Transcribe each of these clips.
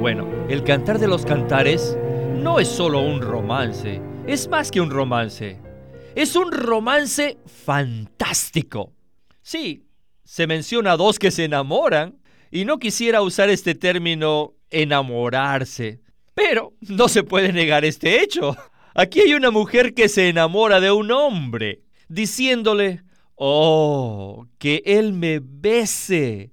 Bueno, el cantar de los cantares no es solo un romance, es más que un romance. Es un romance fantástico. Sí, se menciona a dos que se enamoran, y no quisiera usar este término enamorarse, pero no se puede negar este hecho. Aquí hay una mujer que se enamora de un hombre, diciéndole, oh, que él me bese.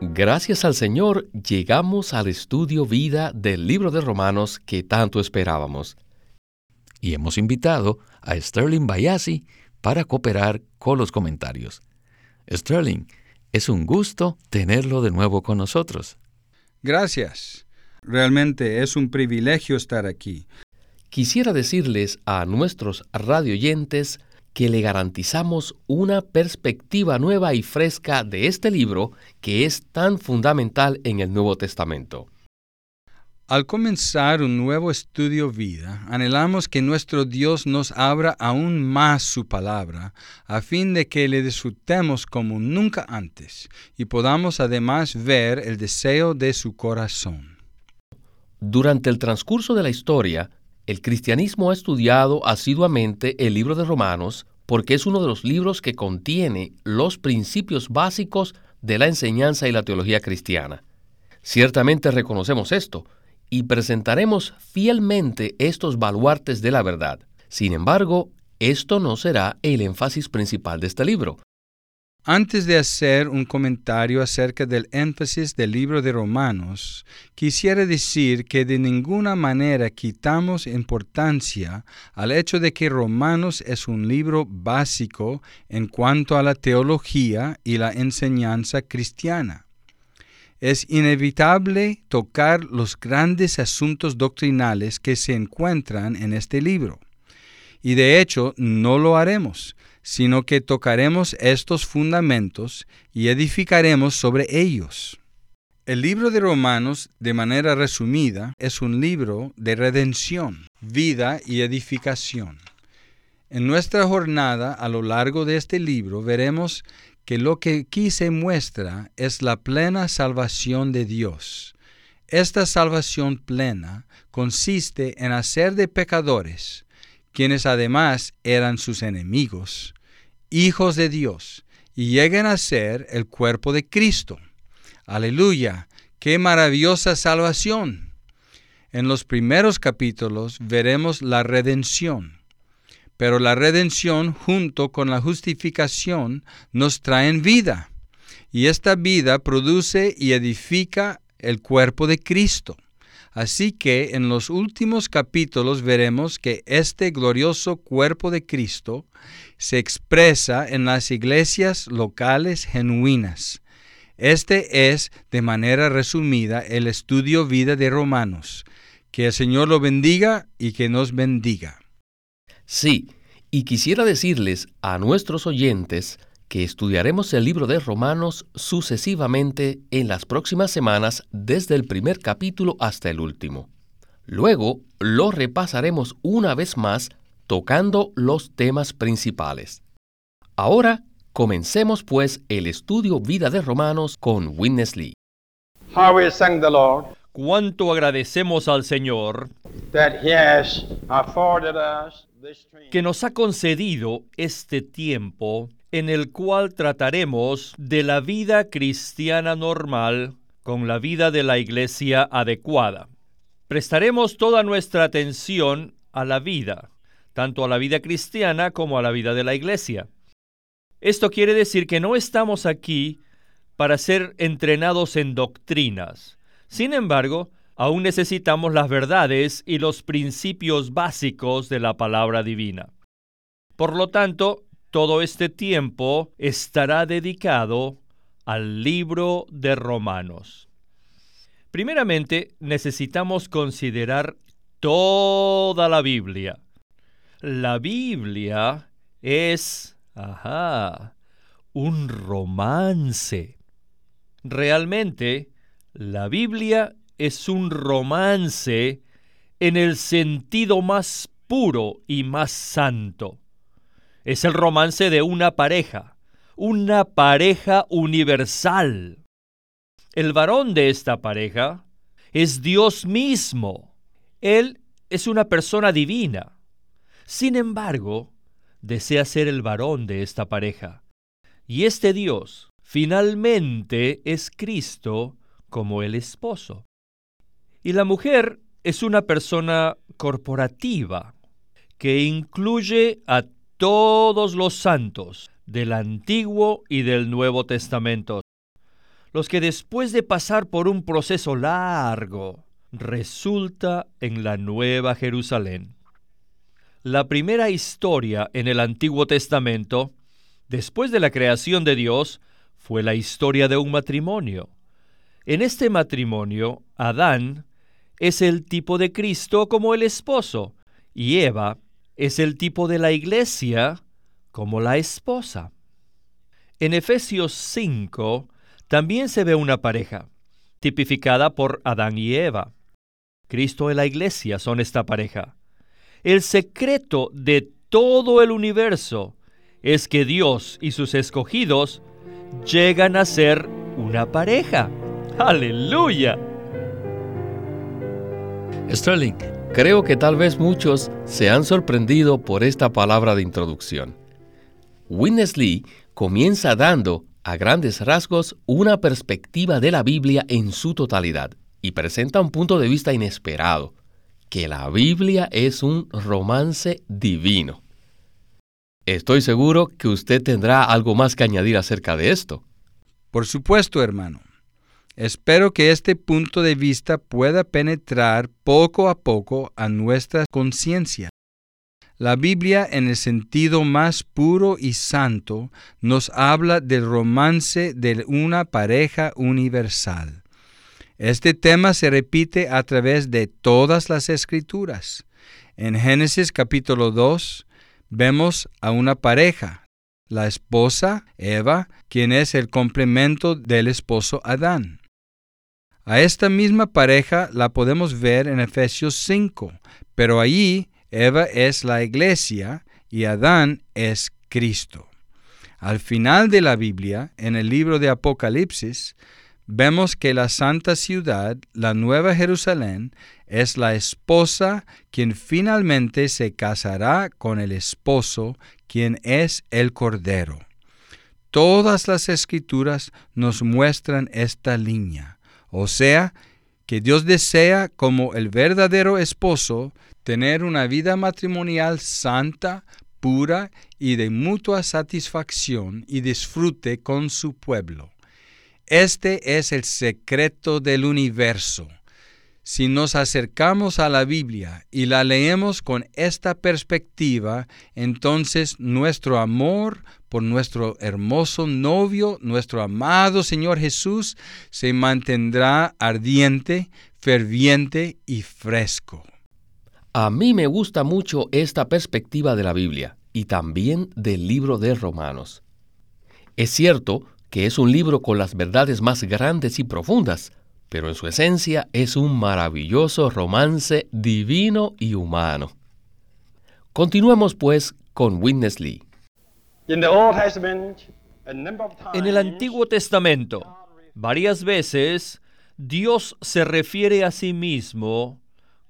Gracias al Señor llegamos al estudio vida del libro de Romanos que tanto esperábamos. Y hemos invitado a Sterling Bayasi para cooperar con los comentarios. Sterling, es un gusto tenerlo de nuevo con nosotros. Gracias. Realmente es un privilegio estar aquí. Quisiera decirles a nuestros radioyentes que le garantizamos una perspectiva nueva y fresca de este libro que es tan fundamental en el Nuevo Testamento. Al comenzar un nuevo estudio vida, anhelamos que nuestro Dios nos abra aún más su palabra, a fin de que le disfrutemos como nunca antes y podamos además ver el deseo de su corazón. Durante el transcurso de la historia, el cristianismo ha estudiado asiduamente el libro de Romanos porque es uno de los libros que contiene los principios básicos de la enseñanza y la teología cristiana. Ciertamente reconocemos esto y presentaremos fielmente estos baluartes de la verdad. Sin embargo, esto no será el énfasis principal de este libro. Antes de hacer un comentario acerca del énfasis del libro de Romanos, quisiera decir que de ninguna manera quitamos importancia al hecho de que Romanos es un libro básico en cuanto a la teología y la enseñanza cristiana. Es inevitable tocar los grandes asuntos doctrinales que se encuentran en este libro. Y de hecho no lo haremos, sino que tocaremos estos fundamentos y edificaremos sobre ellos. El libro de Romanos, de manera resumida, es un libro de redención, vida y edificación. En nuestra jornada a lo largo de este libro veremos que lo que aquí se muestra es la plena salvación de Dios. Esta salvación plena consiste en hacer de pecadores, quienes además eran sus enemigos, hijos de Dios y lleguen a ser el cuerpo de Cristo. Aleluya, qué maravillosa salvación. En los primeros capítulos veremos la redención, pero la redención junto con la justificación nos traen vida, y esta vida produce y edifica el cuerpo de Cristo. Así que en los últimos capítulos veremos que este glorioso cuerpo de Cristo se expresa en las iglesias locales genuinas. Este es, de manera resumida, el estudio vida de Romanos. Que el Señor lo bendiga y que nos bendiga. Sí, y quisiera decirles a nuestros oyentes que estudiaremos el libro de Romanos sucesivamente en las próximas semanas desde el primer capítulo hasta el último. Luego lo repasaremos una vez más tocando los temas principales. Ahora comencemos pues el estudio Vida de Romanos con Witness Lee. Cuánto agradecemos al Señor que nos ha concedido este tiempo en el cual trataremos de la vida cristiana normal con la vida de la iglesia adecuada. Prestaremos toda nuestra atención a la vida, tanto a la vida cristiana como a la vida de la iglesia. Esto quiere decir que no estamos aquí para ser entrenados en doctrinas. Sin embargo, aún necesitamos las verdades y los principios básicos de la palabra divina. Por lo tanto, todo este tiempo estará dedicado al libro de Romanos. Primeramente, necesitamos considerar toda la Biblia. La Biblia es, ajá, un romance. Realmente, la Biblia es un romance en el sentido más puro y más santo. Es el romance de una pareja, una pareja universal. El varón de esta pareja es Dios mismo. Él es una persona divina. Sin embargo, desea ser el varón de esta pareja. Y este Dios finalmente es Cristo como el esposo. Y la mujer es una persona corporativa que incluye a todos los santos del Antiguo y del Nuevo Testamento, los que después de pasar por un proceso largo, resulta en la Nueva Jerusalén. La primera historia en el Antiguo Testamento, después de la creación de Dios, fue la historia de un matrimonio. En este matrimonio, Adán es el tipo de Cristo como el esposo y Eva es el tipo de la iglesia como la esposa. En Efesios 5 también se ve una pareja, tipificada por Adán y Eva. Cristo y la iglesia son esta pareja. El secreto de todo el universo es que Dios y sus escogidos llegan a ser una pareja. Aleluya. Sterling, creo que tal vez muchos se han sorprendido por esta palabra de introducción. Witness Lee comienza dando, a grandes rasgos, una perspectiva de la Biblia en su totalidad y presenta un punto de vista inesperado, que la Biblia es un romance divino. Estoy seguro que usted tendrá algo más que añadir acerca de esto. Por supuesto, hermano. Espero que este punto de vista pueda penetrar poco a poco a nuestra conciencia. La Biblia, en el sentido más puro y santo, nos habla del romance de una pareja universal. Este tema se repite a través de todas las escrituras. En Génesis capítulo 2 vemos a una pareja, la esposa Eva, quien es el complemento del esposo Adán. A esta misma pareja la podemos ver en Efesios 5, pero allí Eva es la iglesia y Adán es Cristo. Al final de la Biblia, en el libro de Apocalipsis, vemos que la santa ciudad, la nueva Jerusalén, es la esposa quien finalmente se casará con el esposo, quien es el Cordero. Todas las escrituras nos muestran esta línea. O sea, que Dios desea como el verdadero esposo tener una vida matrimonial santa, pura y de mutua satisfacción y disfrute con su pueblo. Este es el secreto del universo. Si nos acercamos a la Biblia y la leemos con esta perspectiva, entonces nuestro amor por nuestro hermoso novio, nuestro amado Señor Jesús, se mantendrá ardiente, ferviente y fresco. A mí me gusta mucho esta perspectiva de la Biblia y también del libro de Romanos. Es cierto que es un libro con las verdades más grandes y profundas, pero en su esencia es un maravilloso romance divino y humano. Continuemos pues con Witness Lee. En el Antiguo Testamento, varias veces Dios se refiere a sí mismo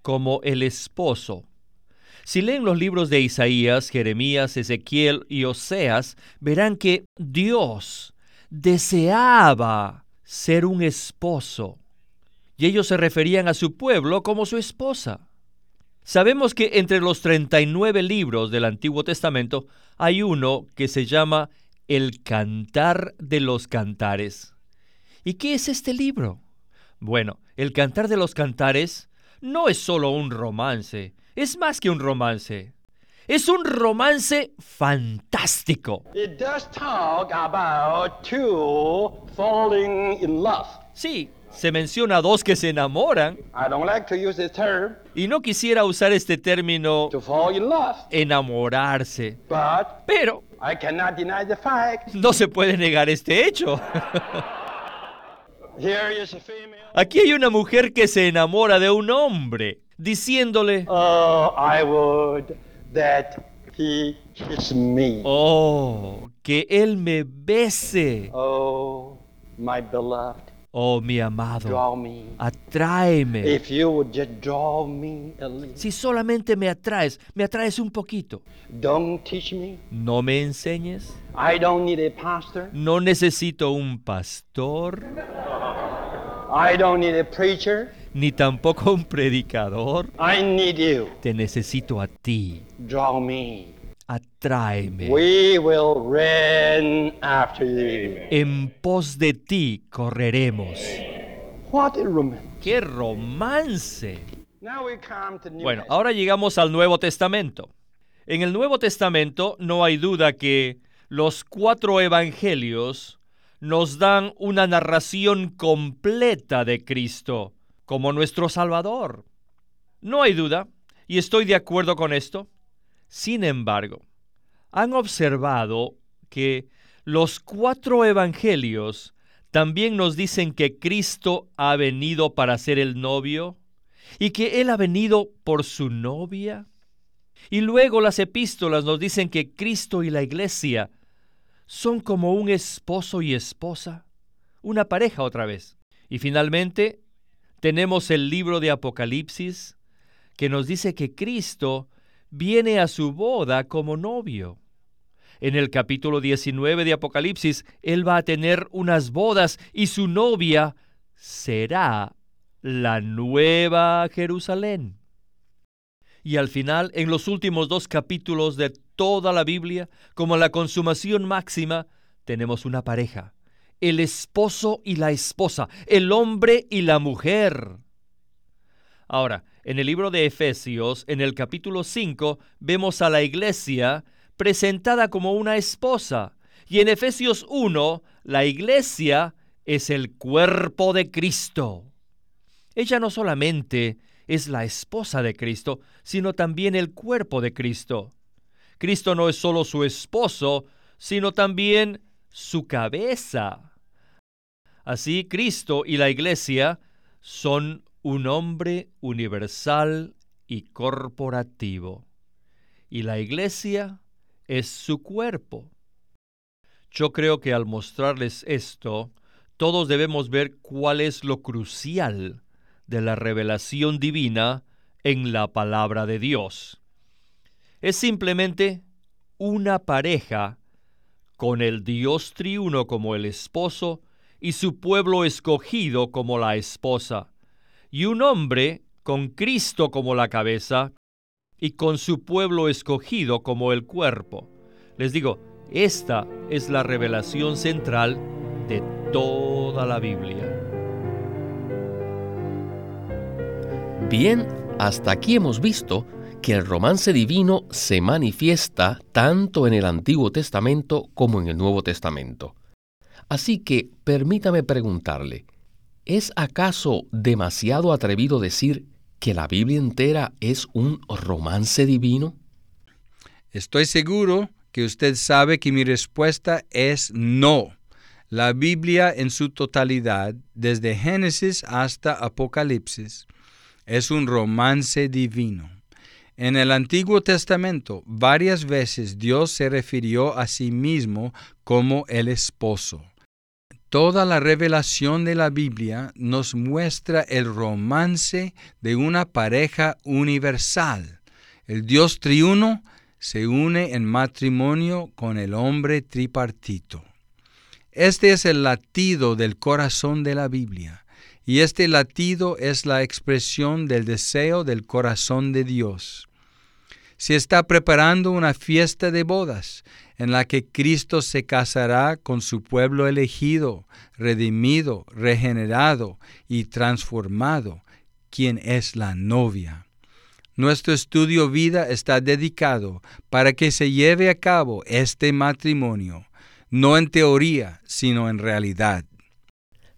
como el esposo. Si leen los libros de Isaías, Jeremías, Ezequiel y Oseas, verán que Dios deseaba ser un esposo y ellos se referían a su pueblo como su esposa. Sabemos que entre los 39 libros del Antiguo Testamento hay uno que se llama El Cantar de los Cantares. ¿Y qué es este libro? Bueno, el Cantar de los Cantares no es solo un romance, es más que un romance. Es un romance fantástico. It does talk about two falling in love. Sí, se menciona a dos que se enamoran I don't like to use this term y no quisiera usar este término to fall in love, enamorarse, but pero I cannot deny the fact. no se puede negar este hecho. Here is a female. Aquí hay una mujer que se enamora de un hombre, diciéndole, Oh, I would that he kiss me. oh, que él me bese, Oh, my beloved, oh mi amado, atráeme. If you would just draw me a little. Si solamente me atraes, me atraes un poquito. Don't teach me. No me enseñes. I don't need a pastor. No necesito un pastor, I don't need a preacher. ni tampoco un predicador. I need you. Te necesito a ti. Atráeme. We will run after you. En pos de ti correremos. What a. ¡Qué romance! Now we come to New Bueno, Testament. ahora llegamos al Nuevo Testamento. En el Nuevo Testamento no hay duda que los cuatro evangelios nos dan una narración completa de Cristo como nuestro Salvador. No hay duda, y estoy de acuerdo con esto. Sin embargo, han observado que los cuatro evangelios también nos dicen que Cristo ha venido para ser el novio y que Él ha venido por su novia. Y luego las epístolas nos dicen que Cristo y la iglesia son como un esposo y esposa, una pareja otra vez. Y finalmente tenemos el libro de Apocalipsis que nos dice que Cristo viene a su boda como novio. En el capítulo 19 de Apocalipsis, Él va a tener unas bodas y su novia será la nueva Jerusalén. Y al final, en los últimos dos capítulos de toda la Biblia, como la consumación máxima, tenemos una pareja, el esposo y la esposa, el hombre y la mujer. Ahora, en el libro de Efesios, en el capítulo 5, vemos a la iglesia presentada como una esposa. Y en Efesios 1, la iglesia es el cuerpo de Cristo. Ella no solamente es la esposa de Cristo, sino también el cuerpo de Cristo. Cristo no es solo su esposo, sino también su cabeza. Así, Cristo y la iglesia son un hombre universal y corporativo. Y la iglesia es su cuerpo. Yo creo que al mostrarles esto, todos debemos ver cuál es lo crucial de la revelación divina en la palabra de Dios. Es simplemente una pareja con el Dios triuno como el esposo y su pueblo escogido como la esposa, y un hombre con Cristo como la cabeza y con su pueblo escogido como el cuerpo. Les digo, esta es la revelación central de toda la Biblia. Bien, hasta aquí hemos visto que el romance divino se manifiesta tanto en el Antiguo Testamento como en el Nuevo Testamento. Así que permítame preguntarle, ¿es acaso demasiado atrevido decir que la Biblia entera es un romance divino? Estoy seguro que usted sabe que mi respuesta es no. La Biblia en su totalidad, desde Génesis hasta Apocalipsis, es un romance divino. En el Antiguo Testamento varias veces Dios se refirió a sí mismo como el esposo. Toda la revelación de la Biblia nos muestra el romance de una pareja universal. El Dios triuno se une en matrimonio con el hombre tripartito. Este es el latido del corazón de la Biblia, y este latido es la expresión del deseo del corazón de Dios. Se está preparando una fiesta de bodas en la que Cristo se casará con su pueblo elegido, redimido, regenerado y transformado, quien es la novia. Nuestro estudio vida está dedicado para que se lleve a cabo este matrimonio, no en teoría, sino en realidad.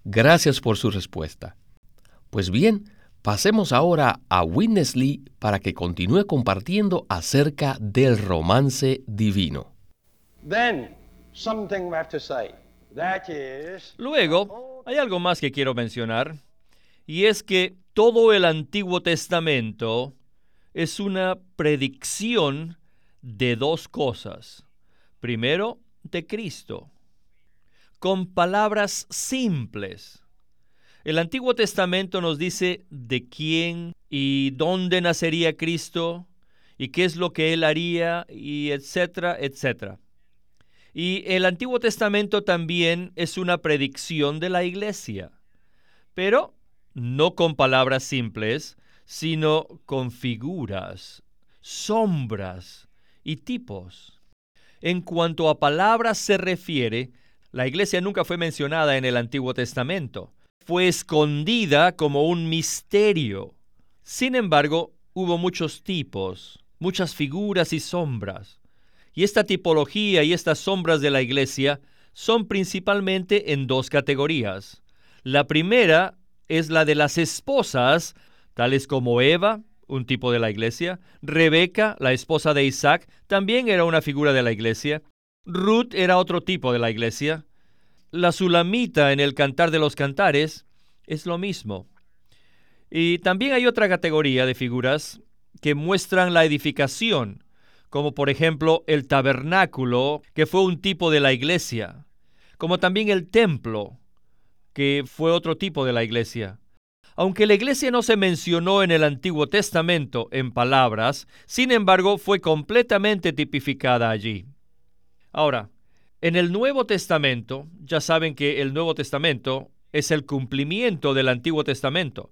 Gracias por su respuesta. Pues bien, pasemos ahora a Witness Lee para que continúe compartiendo acerca del romance divino. Luego, hay algo más que quiero mencionar, y es que todo el Antiguo Testamento es una predicción de dos cosas. Primero, de Cristo, con palabras simples. El Antiguo Testamento nos dice de quién y dónde nacería Cristo y qué es lo que él haría y etcétera, etcétera. Y el Antiguo Testamento también es una predicción de la iglesia, pero no con palabras simples, sino con figuras, sombras y tipos. En cuanto a palabras se refiere, la iglesia nunca fue mencionada en el Antiguo Testamento. Fue escondida como un misterio. Sin embargo, hubo muchos tipos, muchas figuras y sombras. Y esta tipología y estas sombras de la iglesia son principalmente en dos categorías. La primera es la de las esposas, tales como Eva, un tipo de la iglesia, Rebeca, la esposa de Isaac, también era una figura de la iglesia, Ruth era otro tipo de la iglesia, la Sulamita en el Cantar de los Cantares es lo mismo. Y también hay otra categoría de figuras que muestran la edificación, como por ejemplo el tabernáculo, que fue un tipo de la iglesia, como también el templo, que fue otro tipo de la iglesia. Aunque la iglesia no se mencionó en el Antiguo Testamento en palabras, sin embargo fue completamente tipificada allí. Ahora, en el Nuevo Testamento, ya saben que el Nuevo Testamento es el cumplimiento del Antiguo Testamento.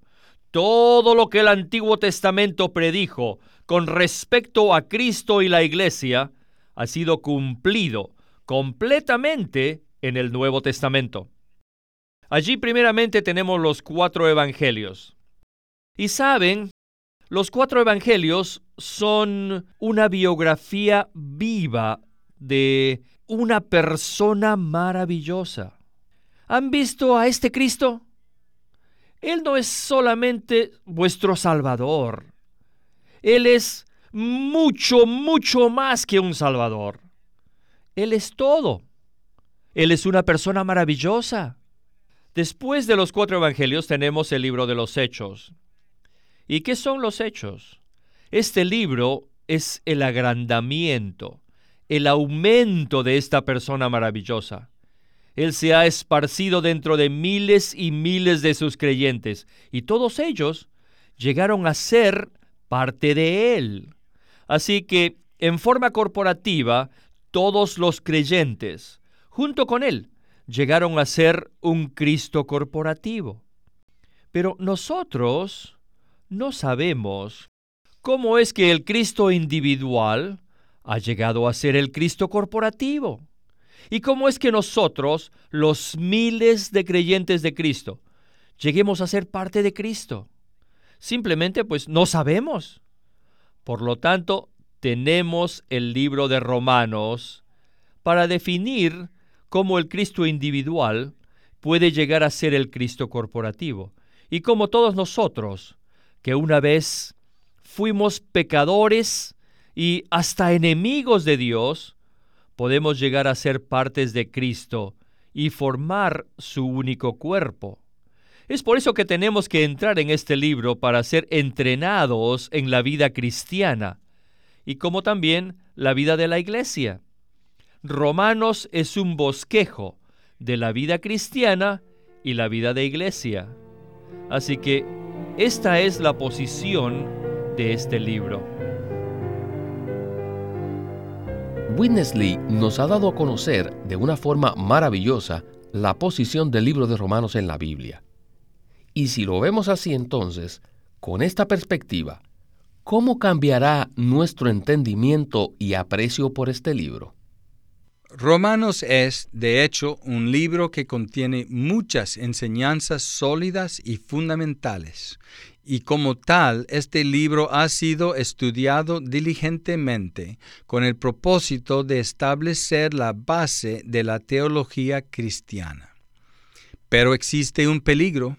Todo lo que el Antiguo Testamento predijo con respecto a Cristo y la Iglesia ha sido cumplido completamente en el Nuevo Testamento. Allí primeramente tenemos los cuatro evangelios. Y saben, los cuatro evangelios son una biografía viva de una persona maravillosa. ¿Han visto a este Cristo? Él no es solamente vuestro Salvador. Él es mucho, mucho más que un Salvador. Él es todo. Él es una persona maravillosa. Después de los cuatro evangelios tenemos el libro de los hechos. ¿Y qué son los hechos? Este libro es el agrandamiento, el aumento de esta persona maravillosa. Él se ha esparcido dentro de miles y miles de sus creyentes, y todos ellos llegaron a ser parte de Él. Así que, en forma corporativa, todos los creyentes, junto con Él, llegaron a ser un Cristo corporativo. Pero nosotros no sabemos cómo es que el Cristo individual ha llegado a ser el Cristo corporativo. ¿Y cómo es que nosotros, los miles de creyentes de Cristo, lleguemos a ser parte de Cristo? Simplemente pues no sabemos. Por lo tanto, tenemos el libro de Romanos para definir cómo el Cristo individual puede llegar a ser el Cristo corporativo. Y como todos nosotros, que una vez fuimos pecadores y hasta enemigos de Dios, podemos llegar a ser partes de Cristo y formar su único cuerpo. Es por eso que tenemos que entrar en este libro para ser entrenados en la vida cristiana y como también la vida de la iglesia. Romanos es un bosquejo de la vida cristiana y la vida de iglesia. Así que esta es la posición de este libro. Witness Lee nos ha dado a conocer de una forma maravillosa la posición del libro de Romanos en la Biblia. Y si lo vemos así entonces, con esta perspectiva, ¿cómo cambiará nuestro entendimiento y aprecio por este libro? Romanos es, de hecho, un libro que contiene muchas enseñanzas sólidas y fundamentales, y como tal, este libro ha sido estudiado diligentemente con el propósito de establecer la base de la teología cristiana. Pero existe un peligro.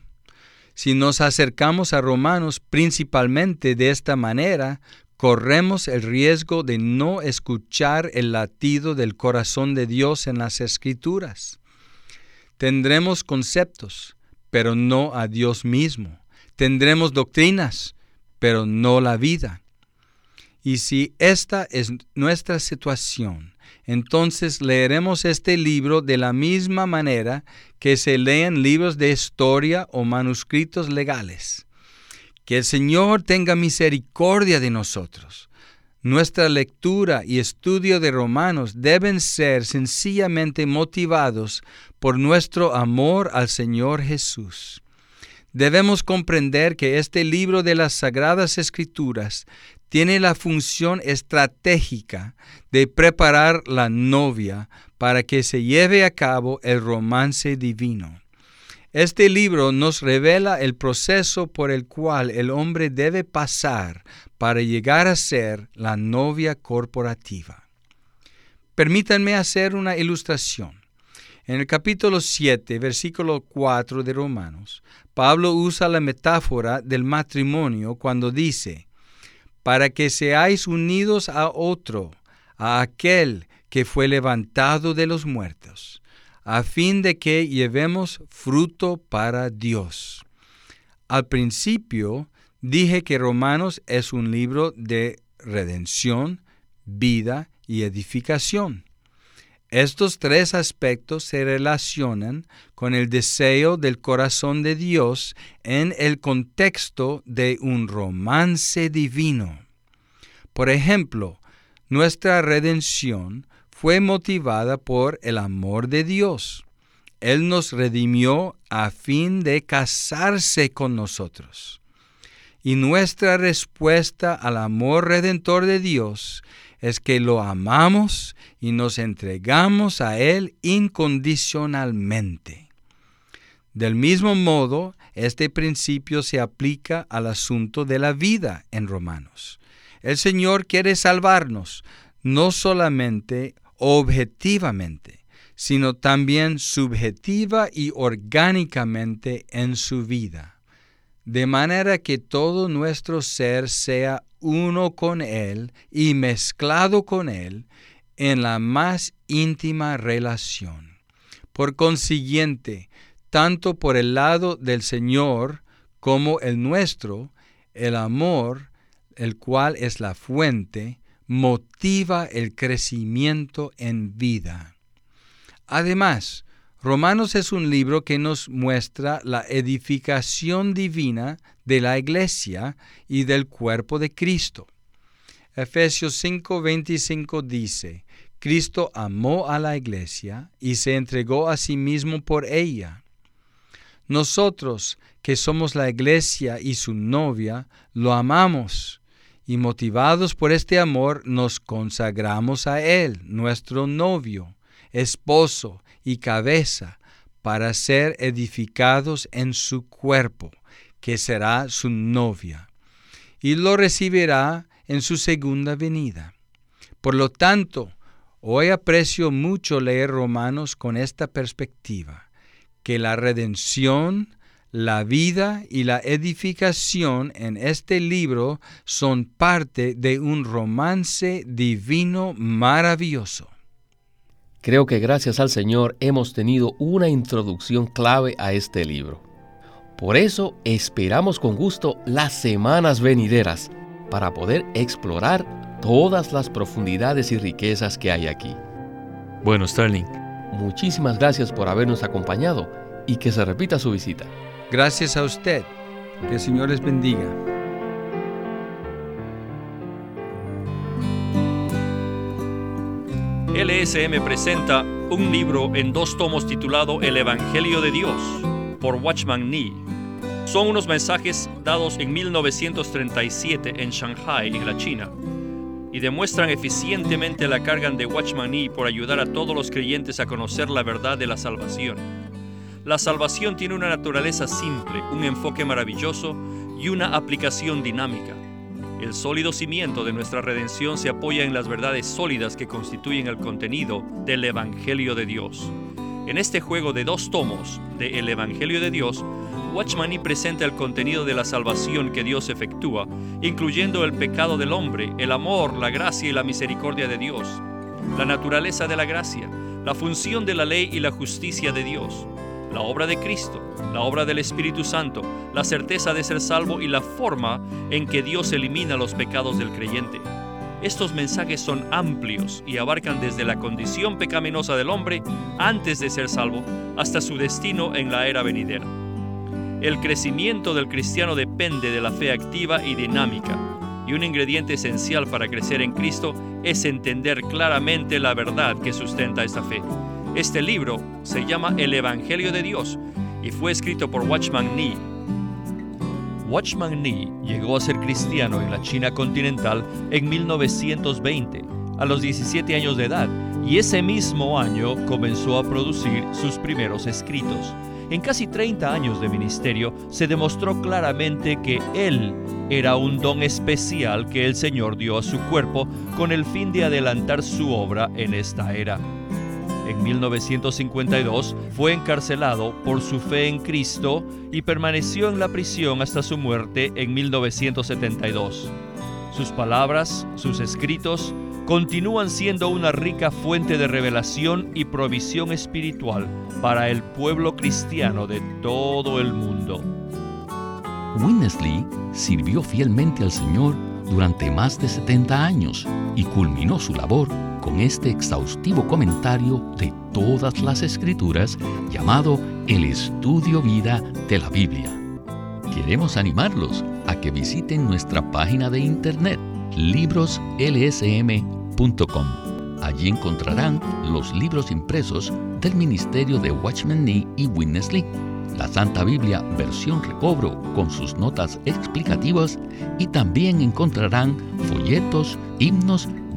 Si nos acercamos a Romanos principalmente de esta manera, corremos el riesgo de no escuchar el latido del corazón de Dios en las escrituras. Tendremos conceptos, pero no a Dios mismo Tendremos doctrinas, pero no la vida. Y si esta es nuestra situación, entonces leeremos este libro de la misma manera que se leen libros de historia o manuscritos legales. Que el Señor tenga misericordia de nosotros. Nuestra lectura y estudio de Romanos deben ser sencillamente motivados por nuestro amor al Señor Jesús. Debemos comprender que este libro de las Sagradas Escrituras tiene la función estratégica de preparar la novia para que se lleve a cabo el romance divino. Este libro nos revela el proceso por el cual el hombre debe pasar para llegar a ser la novia corporativa. Permítanme hacer una ilustración. En el capítulo 7, versículo 4 de Romanos, Pablo usa la metáfora del matrimonio cuando dice, para que seáis unidos a otro, a aquel que fue levantado de los muertos, a fin de que llevemos fruto para Dios. Al principio dije que Romanos es un libro de redención, vida y edificación. Estos tres aspectos se relacionan con el deseo del corazón de Dios en el contexto de un romance divino. Por ejemplo, nuestra redención fue motivada por el amor de Dios. Él nos redimió a fin de casarse con nosotros. Y nuestra respuesta al amor redentor de Dios es que lo amamos y nos entregamos a Él incondicionalmente. Del mismo modo, este principio se aplica al asunto de la vida en Romanos. El Señor quiere salvarnos, no solamente objetivamente, sino también subjetiva y orgánicamente en su vida, de manera que todo nuestro ser sea uno con Él y mezclado con Él en la más íntima relación. Por consiguiente, tanto por el lado del Señor como el nuestro, el amor, el cual es la fuente, motiva el crecimiento en vida. Además, Romanos es un libro que nos muestra la edificación divina de la iglesia y del cuerpo de Cristo. Efesios 5:25 dice, Cristo amó a la iglesia y se entregó a sí mismo por ella. Nosotros, que somos la iglesia y su novia, lo amamos y motivados por este amor nos consagramos a Él, nuestro novio, esposo y cabeza, para ser edificados en su cuerpo, que será su novia, y lo recibirá en su segunda venida. Por lo tanto, hoy aprecio mucho leer Romanos con esta perspectiva, que la redención, la vida y la edificación en este libro son parte de un romance divino maravilloso. Creo que gracias al Señor hemos tenido una introducción clave a este libro. Por eso esperamos con gusto las semanas venideras para poder explorar todas las profundidades y riquezas que hay aquí. Bueno, Sterling. Muchísimas gracias por habernos acompañado y que se repita su visita. Gracias a usted. Que el Señor les bendiga. LSM presenta un libro en dos tomos titulado El Evangelio de Dios por Watchman Nee. Son unos mensajes dados en 1937 en Shanghai, en la China. y demuestran eficientemente la carga de Watchman Nee por ayudar a todos los creyentes a conocer la verdad de la salvación. La salvación tiene una naturaleza simple, un enfoque maravilloso y una aplicación dinámica. El sólido cimiento de nuestra redención se apoya en las verdades sólidas que constituyen el contenido del Evangelio de Dios. En este juego de dos tomos de El Evangelio de Dios, Watchman presenta el contenido de la salvación que Dios efectúa, incluyendo el pecado del hombre, el amor, la gracia y la misericordia de Dios, la naturaleza de la gracia, la función de la ley y la justicia de Dios, la obra de Cristo, la obra del Espíritu Santo, la certeza de ser salvo y la forma en que Dios elimina los pecados del creyente. Estos mensajes son amplios y abarcan desde la condición pecaminosa del hombre antes de ser salvo hasta su destino en la era venidera. El crecimiento del cristiano depende de la fe activa y dinámica, y un ingrediente esencial para crecer en Cristo es entender claramente la verdad que sustenta esta fe. Este libro se llama El Evangelio de Dios y fue escrito por Watchman Nee. Watchman Nee llegó a ser cristiano en la China continental en 1920, a los 17 años de edad, y ese mismo año comenzó a producir sus primeros escritos. En casi 30 años de ministerio se demostró claramente que él era un don especial que el Señor dio a su cuerpo con el fin de adelantar su obra en esta era. En 1952 fue encarcelado por su fe en Cristo y permaneció en la prisión hasta su muerte en 1972. Sus palabras, sus escritos, continúan siendo una rica fuente de revelación y provisión espiritual para el pueblo cristiano de todo el mundo. Winnesley sirvió fielmente al Señor durante más de 70 años y culminó su labor con este exhaustivo comentario de todas las escrituras llamado El Estudio Vida de la Biblia. Queremos animarlos a que visiten nuestra página de internet libroslsm.com Allí encontrarán los libros impresos del ministerio de Watchman Nee y Witness Lee, la Santa Biblia versión recobro con sus notas explicativas y también encontrarán folletos, himnos,